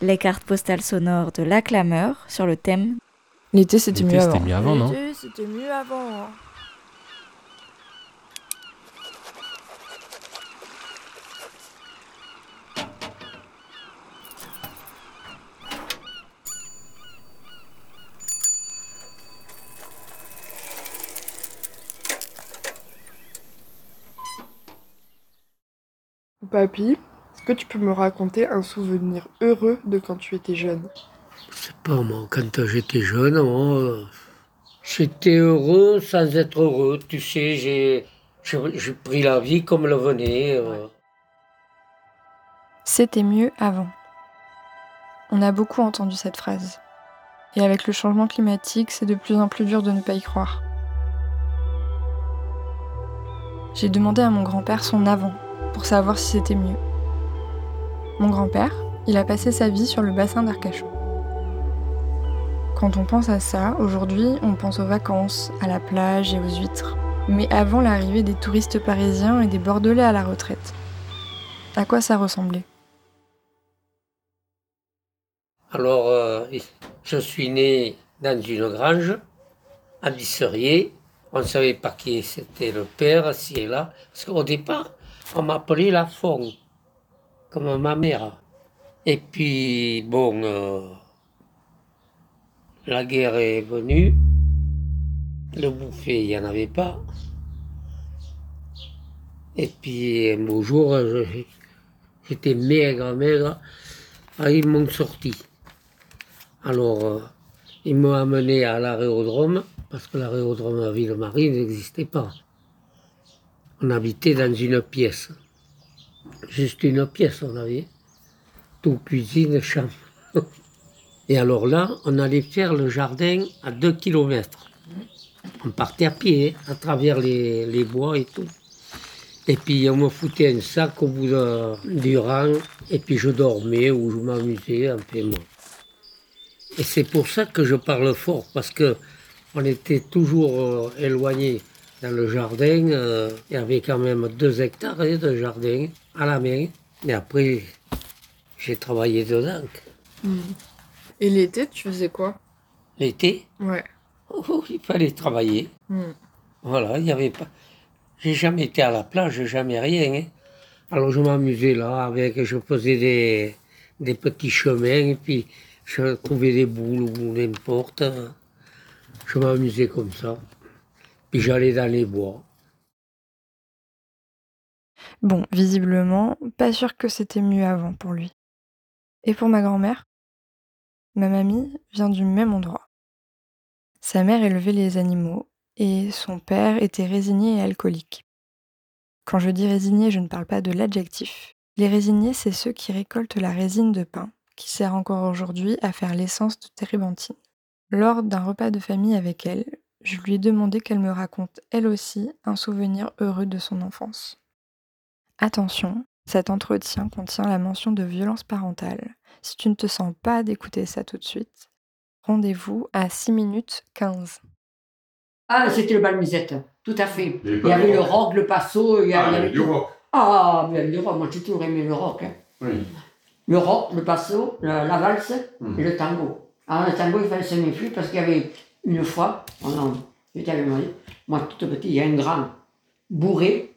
Les cartes postales sonores de La Clameur sur le thème L'été, c'était mieux avant. c'était mieux avant, non L'été, C'était mieux avant. hein. Papy, que tu peux me raconter un souvenir heureux de quand tu étais jeune? Je sais pas, moi, quand j'étais jeune, moi, euh, j'étais heureux sans être heureux. Tu sais, j'ai, j'ai, j'ai pris la vie comme elle venait. euh. C'était mieux avant. On a beaucoup entendu cette phrase. Et avec le changement climatique, c'est de plus en plus dur de ne pas y croire. J'ai demandé à mon grand-père son avant pour savoir si c'était mieux. Mon grand-père, il a passé sa vie sur le bassin d'Arcachon. Quand on pense à ça, aujourd'hui, on pense aux vacances, à la plage et aux huîtres. Mais avant l'arrivée des touristes parisiens et des Bordelais à la retraite. À quoi ça ressemblait? Alors, euh, je suis né dans une grange, à Bisserier. On ne savait pas qui c'était le père, si et là. Parce qu'au départ, on m'appelait la Fond, comme ma mère. Et puis, bon, euh, la guerre est venue. Le bouffet, il n'y en avait pas. Et puis, un beau jour, j'étais maigre, maigre. Ah, ils m'ont sorti. Alors, euh, ils m'ont amené à l'aérodrome, parce que l'aérodrome à Ville-Marie n'existait pas. On habitait dans une pièce. Juste une pièce, on avait. Tout cuisine, chambre. Et alors là, on allait faire le jardin à deux kilomètres. On partait à pied, hein, à travers les, bois et tout. Et puis on me foutait un sac au bout du rang, et puis je dormais ou je m'amusais un peu moi. Et c'est pour ça que je parle fort, parce que on était toujours euh, éloignés dans le jardin. euh, il y avait quand même deux hectares de jardin à la main. Et après, j'ai travaillé dedans. Et l'été, tu faisais quoi? L'été, Ouais. oh, il fallait travailler. Hmm. Voilà, il n'y avait pas. J'ai jamais été à la plage, jamais rien. hein. Alors je m'amusais là avec, je faisais des, des petits chemins, et puis je trouvais des boules ou n'importe. Je m'amusais comme ça. J'allais dans les bois. Bon, visiblement, pas sûr que c'était mieux avant pour lui. Et pour ma grand-mère? Ma mamie vient du même endroit. Sa mère élevait les animaux et son père était résigné et alcoolique. Quand je dis résigné, je ne parle pas de l'adjectif. Les résignés, c'est ceux qui récoltent la résine de pin, qui sert encore aujourd'hui à faire l'essence de térébenthine. Lors d'un repas de famille avec elle, je lui ai demandé qu'elle me raconte elle aussi un souvenir heureux de son enfance. Attention, cet entretien contient la mention de violence parentale. Si tu ne te sens pas d'écouter ça tout de suite, rendez-vous à 6 minutes 15. Ah, c'était le bal musette, tout à fait. Il y avait le rock. le passo, il y Ah, avait, il y avait du tout. rock. Ah, mais le rock, moi j'ai toujours aimé le rock. hein. Oui. Le rock, le passo, la, la valse Mhm. et le tango. Alors le tango, il fallait se méfier parce qu'il y avait une fois, pendant, j'étais avec moi, moi tout petit, il y a un grand bourré,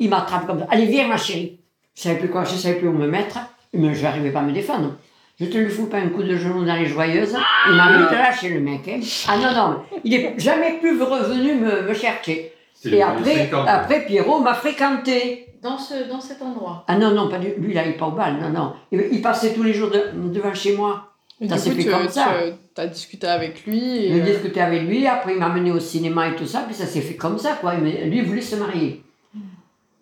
il m'attrape comme ça. Allez, viens ma chérie. Je savais plus quoi, je savais plus où me mettre, mais je n'arrivais pas à me défendre. Je te lui fous pas un coup de genou dans les joyeuses, il m'a vite lâché le mec. hein. Ah non, non, il est jamais plus revenu me, me chercher. Et après, 50. après, Pierrot m'a fréquenté. Dans, ce, dans cet endroit. Ah non, non, pas du, lui, il n'allait pas au bal, non, non. Il, il passait tous les jours de- devant chez moi. Et Ça du s'est coup, fait tu, comme ça. as discuté avec lui. Et, Je euh, discutais avec lui, après il m'a amené au cinéma et tout ça, puis ça s'est fait comme ça, quoi. Mais lui, il voulait se marier.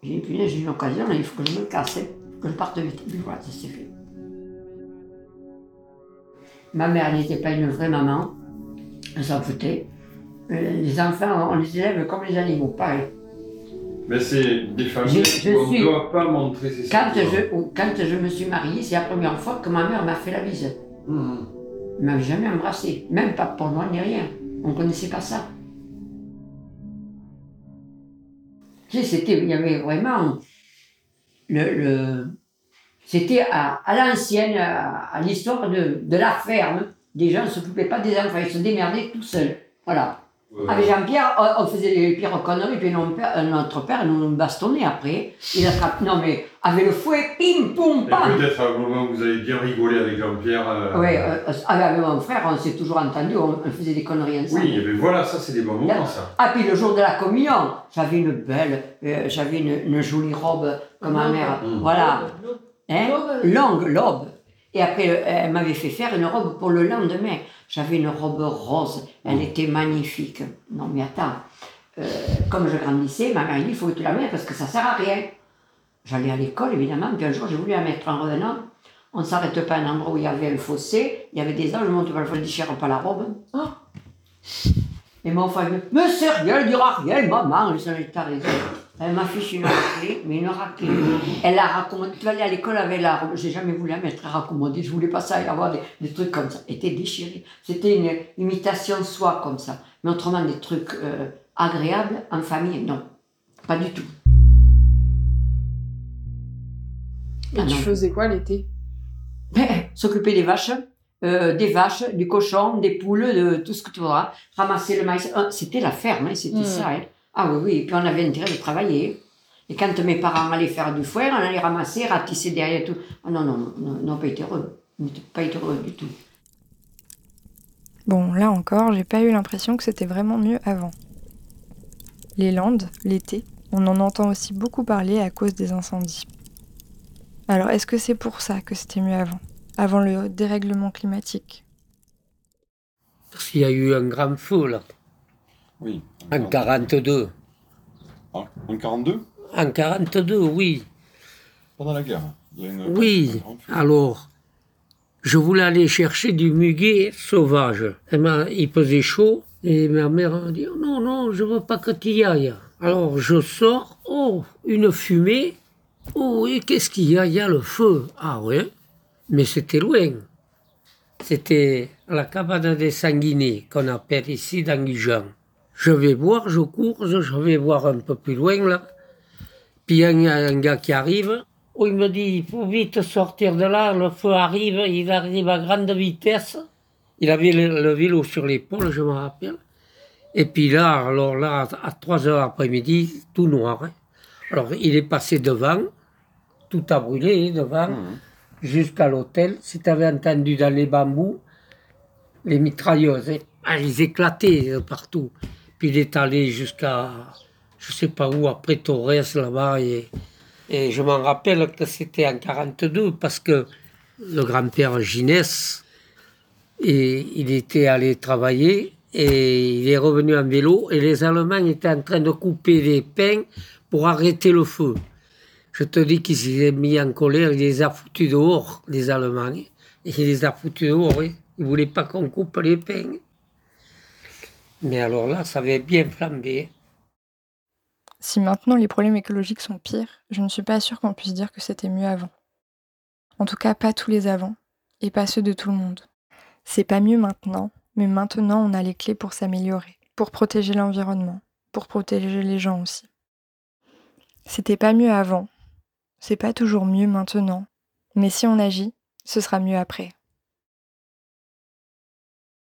J'ai dit, punaise, j'ai une occasion, il faut que je me casse, hein, que je parte vite. Puis voilà, ça s'est fait. Ma mère n'était pas une vraie maman, elle s'en foutait. Euh, Les enfants, on les élève comme les animaux, pareil. Mais c'est des familles Je- je où on ne doit pas montrer ses Quand je, quand je me suis mariée, c'est la première fois que ma mère m'a fait la bise. Mhm. Elle m'avait jamais embrassé, même pas pour moi ni rien. On ne connaissait pas ça. Il y avait vraiment C'était à, l'ancienne, à, l'histoire de, la ferme. Des gens ne s'occupaient pas des enfants, ils se démerdaient tout seuls. Voilà. Euh, Avec Jean-Pierre, on, on faisait les pires conneries, puis notre père, notre père nous bastonnait après. Il attrape, non mais, avec le fouet, pim, poum, et pam. peut-être à un moment où vous avez bien rigolé avec Jean-Pierre. euh, Oui, euh, avec mon frère, on s'est toujours entendu, on, on faisait des conneries ensemble. Oui, mais voilà, ça c'est des bons moments, ça. Ah, puis le jour de la communion, j'avais une belle, euh, j'avais une, une jolie robe comme ma mère. Voilà. L'aube, Hein? l'aube. Longue, l'aube. Et après, euh, elle m'avait fait faire une robe pour le lendemain. J'avais une robe rose. Elle était magnifique. Non, mais attends. Euh, comme je grandissais, ma mère dit il faut que tu la mettes parce que ça sert à rien. J'allais à l'école, évidemment. Puis un jour, j'ai voulu la mettre en revenant. On ne s'arrête pas à un endroit où il y avait un fossé. Il y avait des arbres. Je monte pas le fossé, je pas la robe. Et mon frère me dit Mais sérieux, elle dira rien, maman. Je raison. Elle m'a fichu une raclée, mais une raclée. Elle a raccommodé. Tu vas aller à l'école avec la. J'ai jamais voulu la mettre raccommodée. Je voulais pas ça y avoir des, des trucs comme ça. Elle était déchirée. C'était une imitation soi comme ça. Mais autrement, des trucs euh, agréables en famille, non. Pas du tout. Et Ah tu non. faisais quoi l'été? S'occuper des vaches, euh, des vaches, des cochons, des poules, de tout ce que tu voudras. Ramasser le maïs. Euh, C'était la ferme, hein, c'était Mm. ça. hein. Ah oui, oui. Et puis on avait intérêt de travailler. Et quand mes parents allaient faire du foin, on allait ramasser, ratisser derrière tout. Ah non, non, non, non, pas été heureux. Pas été heureux du tout. Bon, là encore, j'ai pas eu l'impression que c'était vraiment mieux avant. Les Landes, l'été, on en entend aussi beaucoup parler à cause des incendies. Alors, est-ce que c'est pour ça que c'était mieux avant Avant le dérèglement climatique? Parce qu'il y a eu un grand feu, là, Oui. en 42. Ah, en 42 En 42, oui. Pendant la guerre. il y a une- Oui, alors, je voulais aller chercher du muguet sauvage. Et ma- il faisait chaud, et ma mère a dit Oh Non, non, je veux pas que tu y ailles. Alors je sors, oh, une fumée. Oh, et qu'est-ce qu'il y a? Il y a le feu. Ah ouais, mais c'était loin. C'était à la cabane des sanguinés, qu'on appelle ici dans Gujan. Je vais voir, je cours, je vais voir un peu plus loin là. Puis il y a un, gars qui arrive. Oh, il me dit, il faut vite sortir de là, le feu arrive, il arrive à grande vitesse. Il avait le, le vélo sur l'épaule, je me rappelle. Et puis là, alors là, à 3 heures après-midi, tout noir. hein. Alors il est passé devant, tout a brûlé hein, devant, Mhm. jusqu'à l'hôtel. Si tu avais entendu dans les bambous, les mitrailleuses, hein, ah, ils éclataient euh, partout. Puis il est allé jusqu'à, je sais pas où, après Torres, là-bas. Et, je m'en rappelle que c'était en 42, parce que le grand-père Ginès, et il était allé travailler, et il est revenu en vélo, et les Allemands étaient en train de couper les pins pour arrêter le feu. Je te dis qu'ils s'est mis en colère, il les a foutus dehors, les Allemands. il les a foutus dehors, ils ne voulaient pas qu'on coupe les pins. Mais alors là, ça avait bien flambé. Si maintenant les problèmes écologiques sont pires, je ne suis pas sûre qu'on puisse dire que c'était mieux avant. En tout cas, pas tous les avant, et pas ceux de tout le monde. C'est pas mieux maintenant, mais maintenant on a les clés pour s'améliorer, pour protéger l'environnement, pour protéger les gens aussi. C'était pas mieux avant, c'est pas toujours mieux maintenant, mais si on agit, ce sera mieux après.